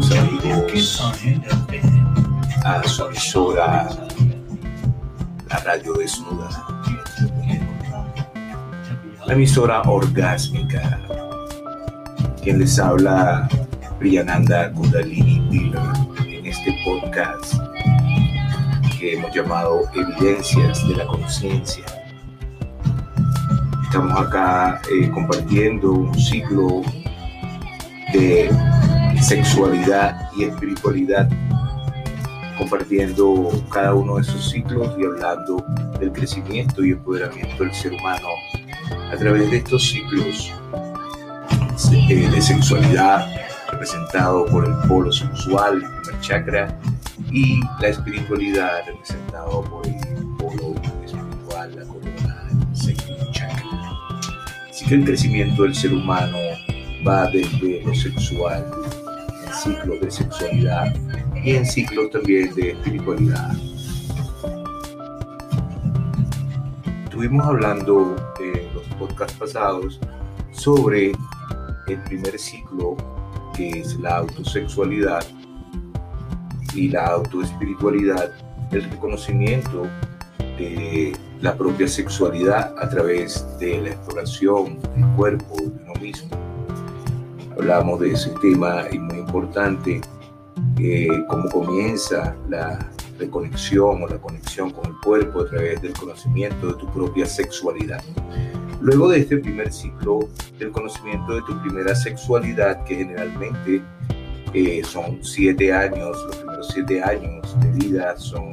queridos amigos, a su emisora, la radio desnuda, la emisora orgásmica, quien les habla, Priyananda Kundalini Dealer, en este podcast que hemos llamado Evidencias de la Conciencia. Estamos acá eh, compartiendo un ciclo de sexualidad y espiritualidad, compartiendo cada uno de esos ciclos y hablando del crecimiento y empoderamiento del ser humano a través de estos ciclos eh, de sexualidad representado por el polo sexual, el primer chakra, y la espiritualidad representado por el polo espiritual, la corona, el séptimo chakra. Así que el crecimiento del ser humano va desde lo sexual, ciclos de sexualidad y en ciclos también de espiritualidad. Estuvimos hablando en los podcasts pasados sobre el primer ciclo que es la autosexualidad y la autoespiritualidad, el reconocimiento de la propia sexualidad a través de la exploración del cuerpo de uno mismo hablamos de ese tema y muy importante, eh, cómo comienza la reconexión o la conexión con el cuerpo a través del conocimiento de tu propia sexualidad. Luego de este primer ciclo del conocimiento de tu primera sexualidad, que generalmente eh, son siete años, los primeros siete años de vida son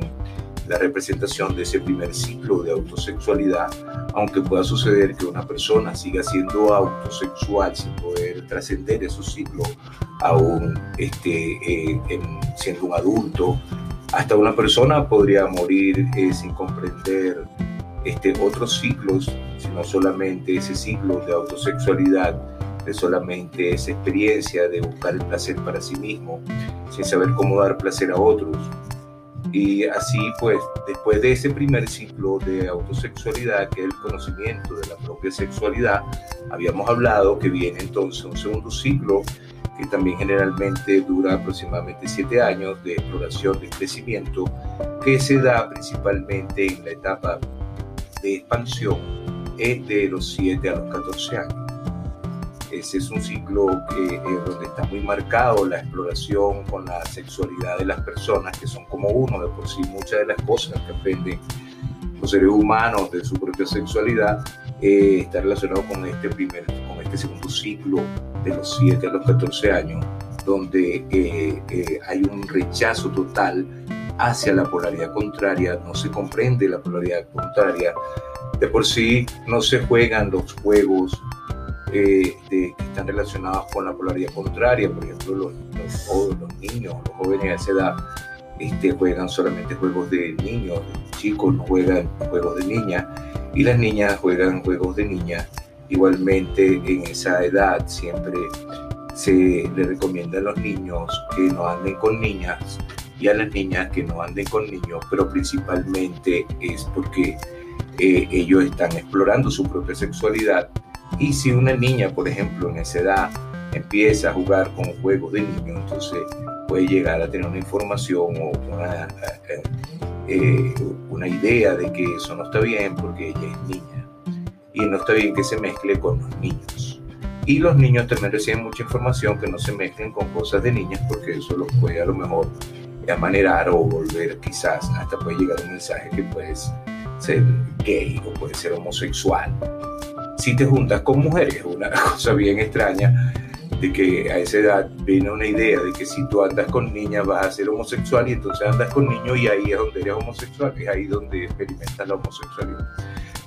la representación de ese primer ciclo de autosexualidad, aunque pueda suceder que una persona siga siendo autosexual sin poder trascender esos ciclos aún este, eh, siendo un adulto, hasta una persona podría morir eh, sin comprender este, otros ciclos, sino solamente ese ciclo de autosexualidad, de solamente esa experiencia de buscar el placer para sí mismo, sin saber cómo dar placer a otros. Y así pues, después de ese primer ciclo de autosexualidad, que es el conocimiento de la propia sexualidad, habíamos hablado que viene entonces un segundo ciclo que también generalmente dura aproximadamente siete años de exploración, de crecimiento, que se da principalmente en la etapa de expansión de los 7 a los 14 años. Ese es un ciclo que, eh, donde está muy marcado la exploración con la sexualidad de las personas, que son como uno de por sí. Muchas de las cosas que aprenden los seres humanos de su propia sexualidad, eh, está relacionado con este, primer, con este segundo ciclo de los 7 a los 14 años, donde eh, hay un rechazo total hacia la polaridad contraria, no se comprende la polaridad contraria, de por sí no se juegan los juegos eh, que están relacionados con la polaridad contraria, por ejemplo, los, los, niños, los jóvenes a esa edad este, juegan solamente juegos de niños, los chicos no juegan juegos de niñas y las niñas juegan juegos de niñas. Igualmente en esa edad siempre se le recomienda a los niños que no anden con niñas y a las niñas que no anden con niños, pero principalmente es porque eh, ellos están explorando su propia sexualidad y si una niña, por ejemplo, en esa edad empieza a jugar con juegos de niños, entonces puede llegar a tener una información o una, eh, eh, una idea de que eso no está bien porque ella es niña. Y no está bien que se mezcle con los niños. Y los niños también reciben mucha información que no se mezclen con cosas de niñas porque eso los puede a lo mejor amanerar o volver quizás hasta puede llegar un mensaje que puedes ser gay o puede ser homosexual si te juntas con mujeres, una cosa bien extraña de que a esa edad viene una idea de que si tú andas con niñas vas a ser homosexual y entonces andas con niños y ahí es donde eres homosexual, es ahí donde experimentas la homosexualidad,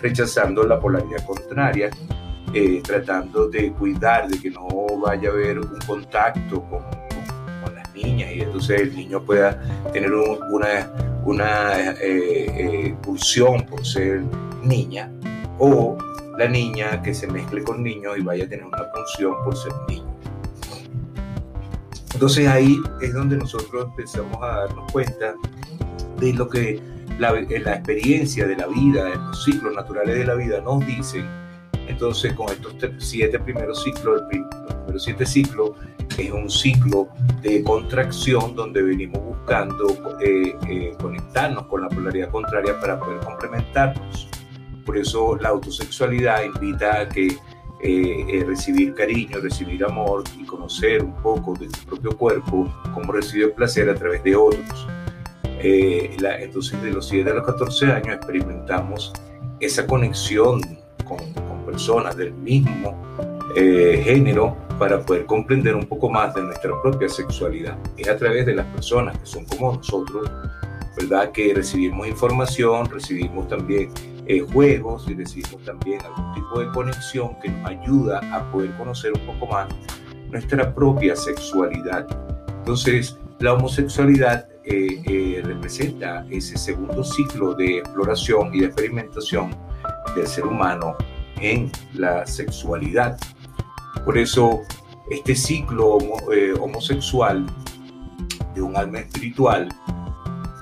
rechazando la polaridad contraria, eh, tratando de cuidar de que no vaya a haber un contacto con, con, las niñas y entonces el niño pueda tener una, una eh, eh, pulsión por ser niña o la niña que se mezcle con niños y vaya a tener una función por ser niño. Entonces ahí es donde nosotros empezamos a darnos cuenta de lo que la, la experiencia de la vida, los ciclos naturales de la vida nos dicen Entonces, con estos siete primeros ciclos, los primeros siete ciclos, es un ciclo de contracción donde venimos buscando eh, eh, conectarnos con la polaridad contraria para poder complementarnos. Por eso la autosexualidad invita a que eh, recibir cariño, recibir amor y conocer un poco de tu propio cuerpo, cómo recibe placer a través de otros. entonces, de los 7 a los 14 años experimentamos esa conexión con, con personas del mismo género para poder comprender un poco más de nuestra propia sexualidad. Es a través de las personas que son como nosotros, ¿verdad? Que recibimos información, recibimos también eh, juegos y recibimos también algún tipo de conexión que nos ayuda a poder conocer un poco más nuestra propia sexualidad. Entonces, la homosexualidad eh, eh, representa ese segundo ciclo de exploración y de experimentación del ser humano en la sexualidad. Por eso este ciclo eh, homosexual de un alma espiritual,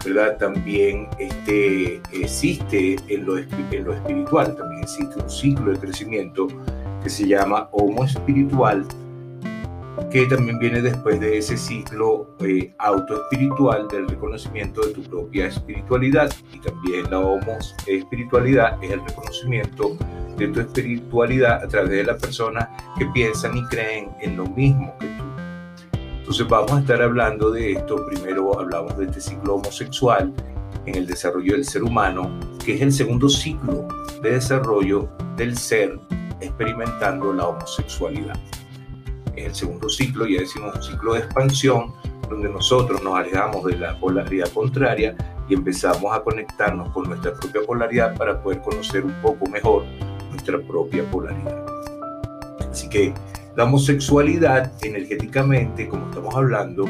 ¿verdad? También este, existe en lo, espiritual, también existe un ciclo de crecimiento que se llama homo espiritual, que también viene después de ese ciclo eh, autoespiritual del reconocimiento de tu propia espiritualidad y también la homo espiritualidad es el reconocimiento de tu espiritualidad a través de las personas que piensan y creen en lo mismo que tú. Entonces vamos a estar hablando de esto. Primero hablamos de este ciclo homosexual en el desarrollo del ser humano, que es el segundo ciclo de desarrollo del ser experimentando la homosexualidad. Es el segundo ciclo, ya decimos un ciclo de expansión, donde nosotros nos alejamos de la polaridad contraria y empezamos a conectarnos con nuestra propia polaridad para poder conocer un poco mejor nuestra propia polaridad. Así que la homosexualidad energéticamente, como estamos hablando,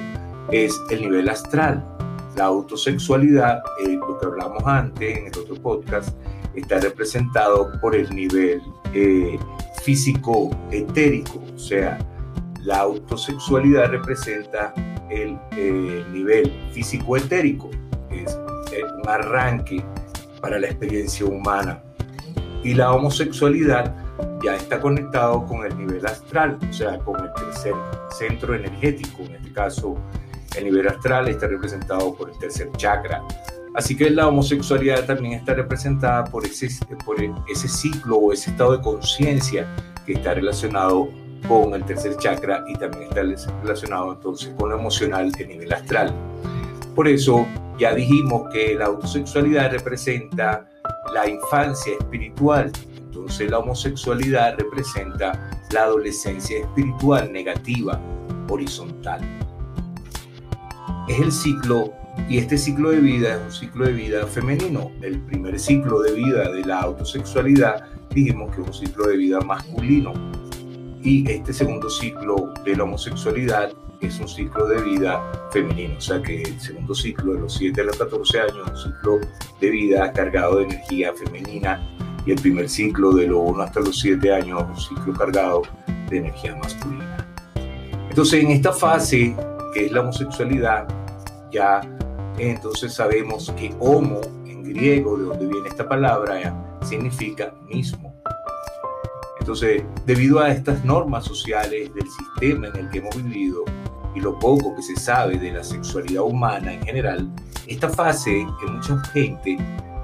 es el nivel astral. La autosexualidad, eh, lo que hablamos antes en el otro podcast, está representado por el nivel eh, físico etérico, o sea, la autosexualidad representa el, el nivel físico etérico, es un arranque para la experiencia humana. Y la homosexualidad ya está conectado con el nivel astral, o sea, con el tercer centro energético. En este caso, el nivel astral está representado por el tercer chakra. Así que la homosexualidad también está representada por ese, por ese ciclo o ese estado de conciencia que está relacionado con el tercer chakra y también está relacionado entonces con lo emocional de nivel astral. Por eso ya dijimos que la autosexualidad representa la infancia espiritual. Entonces la homosexualidad representa la adolescencia espiritual negativa, horizontal. Es el ciclo, y este ciclo de vida es un ciclo de vida femenino. El primer ciclo de vida de la autosexualidad dijimos que es un ciclo de vida masculino. Y este segundo ciclo de la homosexualidad es un ciclo de vida femenino, o sea que el segundo ciclo de los 7 a los 14 años es un ciclo de vida cargado de energía femenina y el primer ciclo de los 1 hasta los 7 años un ciclo cargado de energía masculina. Entonces en esta fase que es la homosexualidad, ya entonces sabemos que homo en griego, de donde viene esta palabra, significa mismo. Entonces, debido a estas normas sociales del sistema en el que hemos vivido, y lo poco que se sabe de la sexualidad humana en general, esta fase en mucha gente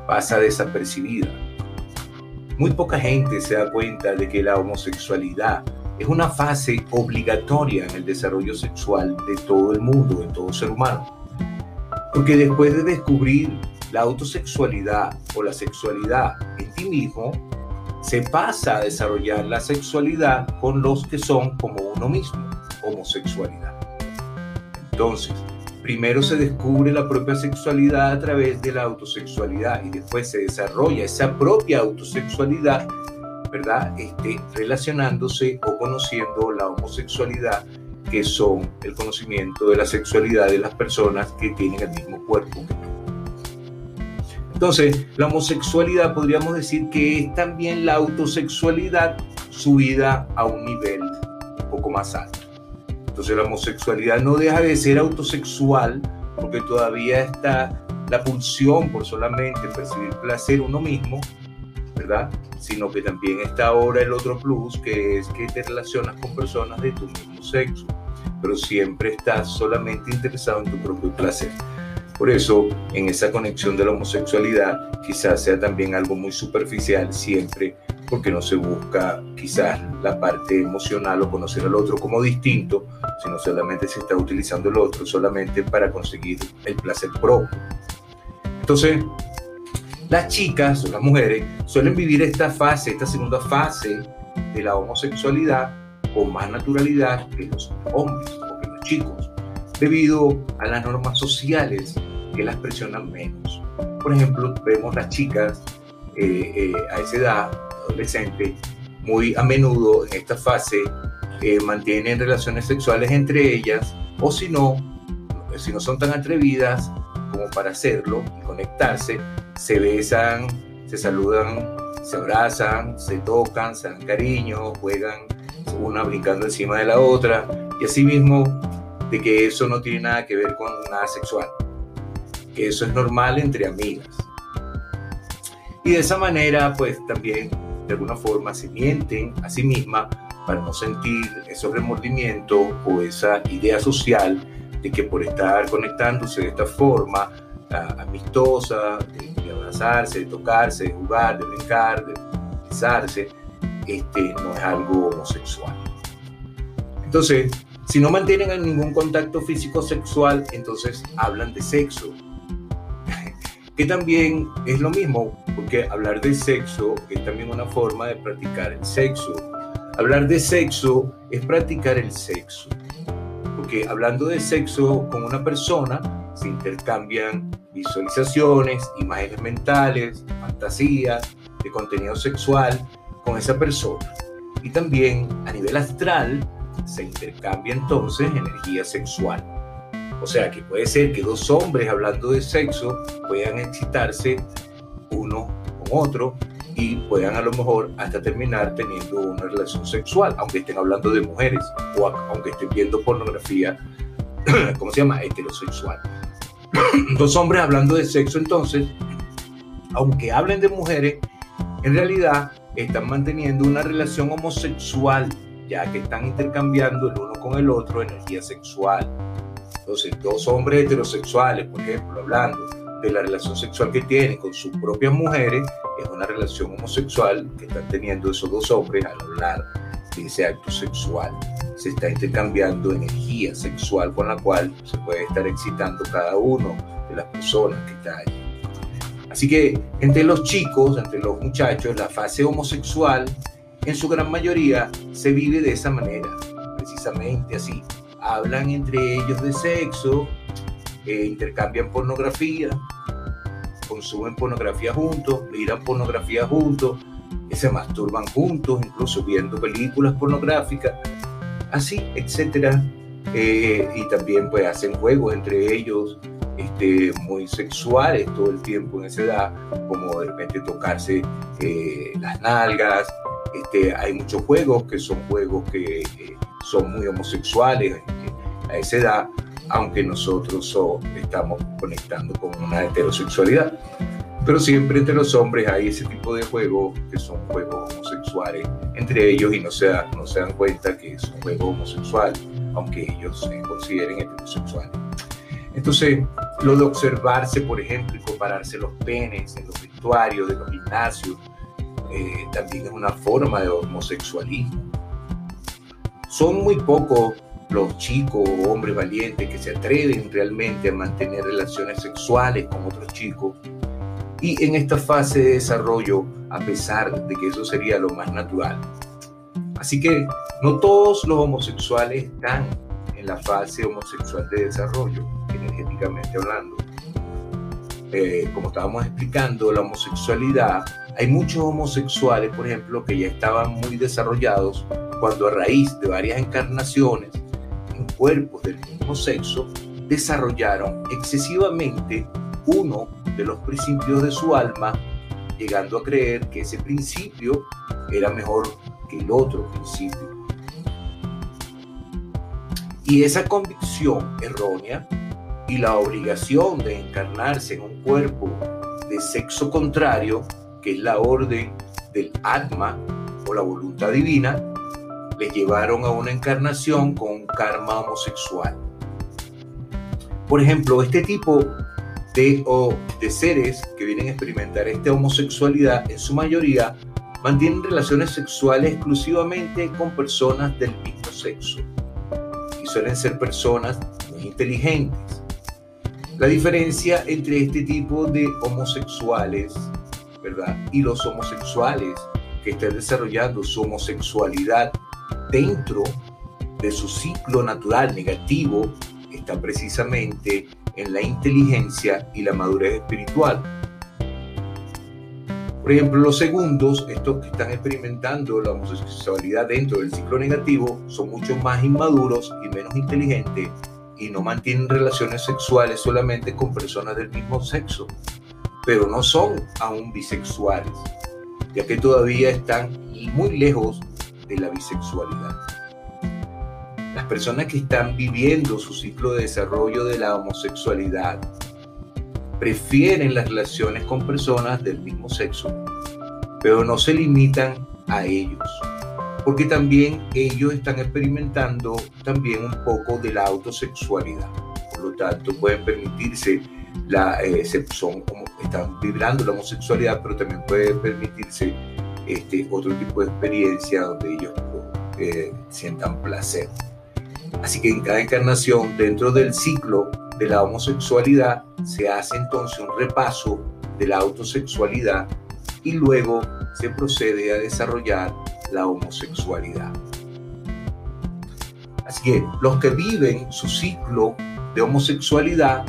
pasa desapercibida. Muy poca gente se da cuenta de que la homosexualidad es una fase obligatoria en el desarrollo sexual de todo el mundo, de todo ser humano. Porque después de descubrir la autosexualidad o la sexualidad en ti mismo, se pasa a desarrollar la sexualidad con los que son como uno mismo, homosexualidad. Entonces, primero se descubre la propia sexualidad a través de la autosexualidad y después se desarrolla esa propia autosexualidad, ¿verdad? Este, relacionándose o conociendo la homosexualidad, que son el conocimiento de la sexualidad de las personas que tienen el mismo cuerpo. Entonces, la homosexualidad podríamos decir que es también la autosexualidad subida a un nivel un poco más alto. Entonces la homosexualidad no deja de ser autosexual porque todavía está la pulsión por solamente percibir placer uno mismo, ¿verdad? Sino que también está ahora el otro plus, que es que te relacionas con personas de tu mismo sexo, pero siempre estás solamente interesado en tu propio placer. Por eso, en esa conexión de la homosexualidad, quizás sea también algo muy superficial siempre, porque no se busca quizás la parte emocional o conocer al otro como distinto, sino solamente se está utilizando el otro solamente para conseguir el placer propio. Entonces, las chicas o las mujeres suelen vivir esta fase, esta segunda fase de la homosexualidad con más naturalidad que los hombres o que los chicos, debido a las normas sociales que las presionan menos. Por ejemplo, vemos las chicas eh, eh, a esa edad, adolescente, muy a menudo en esta fase eh, mantienen relaciones sexuales entre ellas o si no, si no son tan atrevidas como para hacerlo y conectarse, se besan, se saludan, se abrazan, se tocan, se dan cariño, juegan una brincando encima de la otra y así mismo de que eso no tiene nada que ver con nada sexual que eso es normal entre amigas. Y de esa manera, pues también de alguna forma se mienten a sí misma para no sentir esos remordimientos o esa idea social de que por estar conectándose de esta forma amistosa, de, abrazarse, de tocarse, de jugar, de brincar, de besarse, este, no es algo homosexual. Entonces, si no mantienen ningún contacto físico sexual, entonces hablan de sexo, que también es lo mismo, porque hablar de sexo es también una forma de practicar el sexo. Hablar de sexo es practicar el sexo, porque hablando de sexo con una persona se intercambian visualizaciones, imágenes mentales, fantasías de contenido sexual con esa persona. Y también a nivel astral se intercambia entonces energía sexual. O sea que puede ser que dos hombres hablando de sexo puedan excitarse uno con otro y puedan a lo mejor hasta terminar teniendo una relación sexual, aunque estén hablando de mujeres o aunque estén viendo pornografía, ¿cómo se llama? Heterosexual. Dos hombres hablando de sexo entonces, aunque hablen de mujeres, en realidad están manteniendo una relación homosexual, ya que están intercambiando el uno con el otro energía sexual. Entonces, dos hombres heterosexuales, por ejemplo, hablando de la relación sexual que tienen con sus propias mujeres, es una relación homosexual que están teniendo esos dos hombres al hablar de ese acto sexual. Se está intercambiando energía sexual con la cual se puede estar excitando cada uno de las personas que están ahí. Así que entre los chicos, entre los muchachos, la fase homosexual en su gran mayoría se vive de esa manera, precisamente así, hablan entre ellos de sexo, eh, intercambian pornografía, consumen pornografía juntos, miran pornografía juntos, se masturban juntos, incluso viendo películas pornográficas, así, etcétera. Eh, y también pues hacen juegos entre ellos este, muy sexuales todo el tiempo en esa edad, como de repente tocarse eh, las nalgas. Este, hay muchos juegos que son juegos que son muy homosexuales a esa edad, aunque nosotros estamos conectando con una heterosexualidad. Pero siempre entre los hombres hay ese tipo de juegos que son juegos homosexuales entre ellos y no se, no se dan cuenta que es un juego homosexual, aunque ellos se consideren heterosexuales. Entonces, lo de observarse, por ejemplo, y compararse los penes en los vestuarios de los gimnasios, eh, también es una forma de homosexualismo. Son muy pocos los chicos o hombres valientes que se atreven realmente a mantener relaciones sexuales con otros chicos. Y en esta fase de desarrollo, a pesar de que eso sería lo más natural. Así que no todos los homosexuales están en la fase homosexual de desarrollo, energéticamente hablando. Eh, como estábamos explicando, la homosexualidad, hay muchos homosexuales, por ejemplo, que ya estaban muy desarrollados cuando a raíz de varias encarnaciones en cuerpos del mismo sexo desarrollaron excesivamente uno de los principios de su alma, llegando a creer que ese principio era mejor que el otro principio. Y esa convicción errónea y la obligación de encarnarse en un cuerpo de sexo contrario, que es la orden del Atma o la voluntad divina les llevaron a una encarnación con un karma homosexual. Por ejemplo, este tipo de, o de seres que vienen a experimentar esta homosexualidad en su mayoría mantienen relaciones sexuales exclusivamente con personas del mismo sexo y suelen ser personas muy inteligentes. La diferencia entre este tipo de homosexuales, ¿verdad? Y los homosexuales que están desarrollando su homosexualidad dentro de su ciclo natural negativo está precisamente en la inteligencia y la madurez espiritual. Por ejemplo, los segundos, estos que están experimentando la homosexualidad dentro del ciclo negativo, son mucho más inmaduros y menos inteligentes y no mantienen relaciones sexuales solamente con personas del mismo sexo, pero no son aún bisexuales, ya que todavía están muy lejos de la bisexualidad. Las personas que están viviendo su ciclo de desarrollo de la homosexualidad prefieren las relaciones con personas del mismo sexo, pero no se limitan a ellos, porque también ellos están experimentando también un poco de la autosexualidad. Por lo tanto, pueden permitirse la, eh, son están vibrando la homosexualidad, pero también pueden permitirse este otro tipo de experiencia donde ellos eh, sientan placer. Así que en cada encarnación, dentro del ciclo de la homosexualidad, se hace entonces un repaso de la autosexualidad y luego se procede a desarrollar la homosexualidad. Así que los que viven su ciclo de homosexualidad,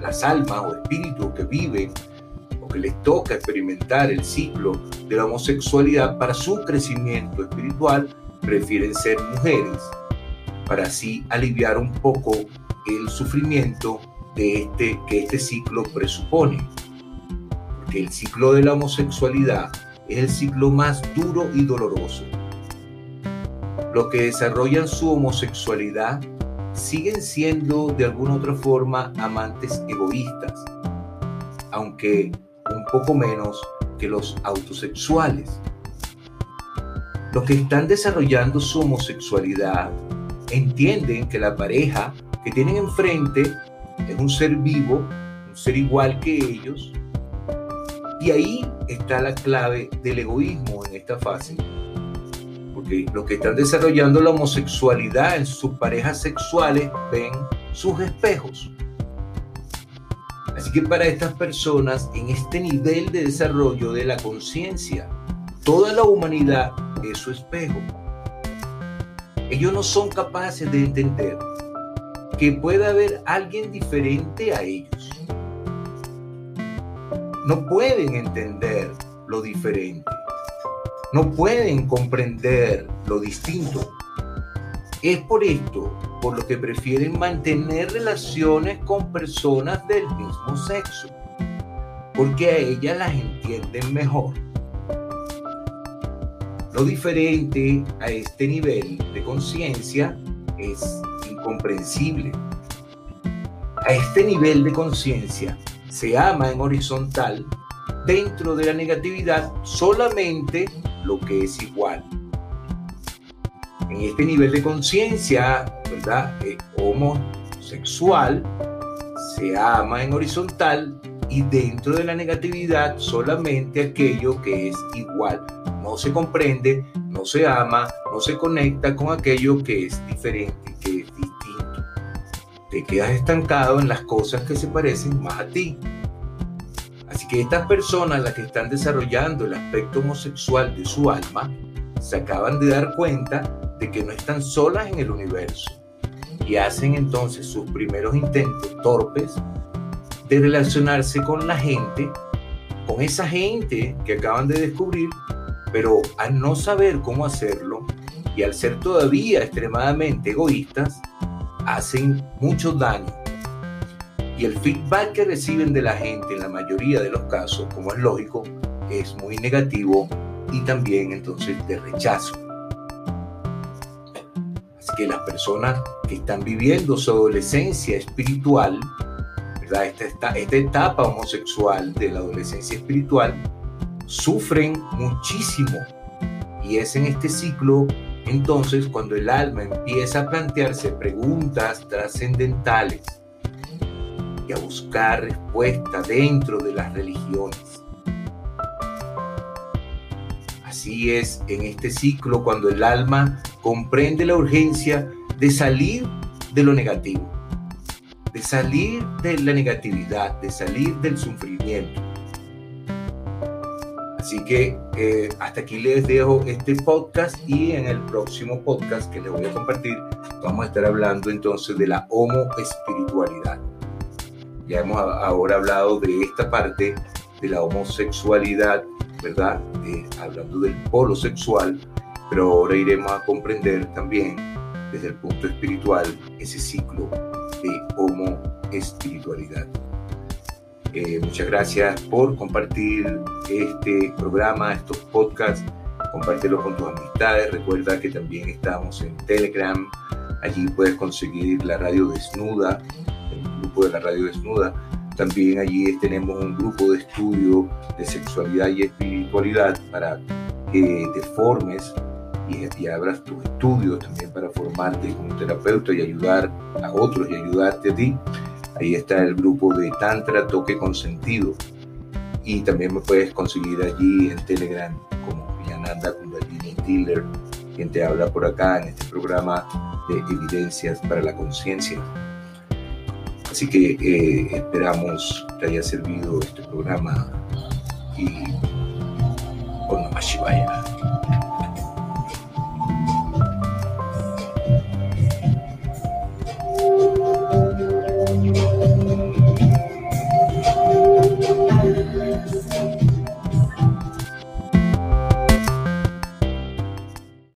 las almas o espíritus que viven que les toca experimentar el ciclo de la homosexualidad para su crecimiento espiritual, prefieren ser mujeres para así aliviar un poco el sufrimiento de este, que este ciclo presupone. Porque el ciclo de la homosexualidad es el ciclo más duro y doloroso. Los que desarrollan su homosexualidad siguen siendo de alguna otra forma amantes egoístas, aunque un poco menos que los autosexuales. Los que están desarrollando su homosexualidad entienden que la pareja que tienen enfrente es un ser vivo, un ser igual que ellos. Y ahí está la clave del egoísmo en esta fase. Porque los que están desarrollando la homosexualidad en sus parejas sexuales ven sus espejos. Así que para estas personas, en este nivel de desarrollo de la conciencia, toda la humanidad es su espejo ellos no son capaces de entender que pueda haber alguien diferente a ellos. No pueden entender lo diferente. No pueden comprender lo distinto. Es por esto por lo que prefieren mantener relaciones con personas del mismo sexo, porque a ellas las entienden mejor. Lo diferente a este nivel de conciencia es incomprensible. A este nivel de conciencia se ama en horizontal dentro de la negatividad solamente lo que es igual. En este nivel de conciencia, ¿verdad? Eh, homosexual, se ama en horizontal y dentro de la negatividad solamente aquello que es igual no se comprende, no se ama, no se conecta con aquello que es diferente, que es distinto. Te quedas estancado en las cosas que se parecen más a ti. Así que estas personas, las que están desarrollando el aspecto homosexual de su alma, se acaban de dar cuenta que no están solas en el universo y hacen entonces sus primeros intentos torpes de relacionarse con la gente, con esa gente que acaban de descubrir pero al no saber cómo hacerlo y al ser todavía extremadamente egoístas, hacen mucho daño. Y el feedback que reciben de la gente en la mayoría de los casos, como es lógico, es muy negativo y también entonces de rechazo. Que las personas que están viviendo su adolescencia espiritual, ¿verdad? Esta, esta etapa homosexual de la adolescencia espiritual, sufren muchísimo. Y es en este ciclo entonces cuando el alma empieza a plantearse preguntas trascendentales y a buscar respuesta dentro de las religiones. Así es en este ciclo cuando el alma comprende la urgencia de salir de lo negativo, de salir de la negatividad, de salir del sufrimiento. Así que eh, hasta aquí les dejo este podcast y en el próximo podcast que les voy a compartir vamos a estar hablando entonces de la homo espiritualidad. Ya hemos ahora hablado de esta parte de la homosexualidad, ¿verdad? Eh, hablando del polo sexual, pero ahora iremos a comprender también desde el punto espiritual ese ciclo de homo espiritualidad. Eh, muchas gracias por compartir este programa, estos podcasts, compártelo con tus amistades. Recuerda que también estamos en Telegram. Allí puedes conseguir la radio desnuda, de la Radio Desnuda. También allí tenemos un grupo de estudio de sexualidad y espiritualidad para que te formes y, abras tus estudios también para formarte como terapeuta y ayudar a otros y ayudarte a ti. Ahí está el grupo de Tantra Toque Consentido. Y también me puedes conseguir allí en Telegram como Yananda Kundalini Dealer, quien te habla por acá en este programa de Evidencias para la Conciencia. Así que eh, esperamos que haya servido este programa y con Shivaya.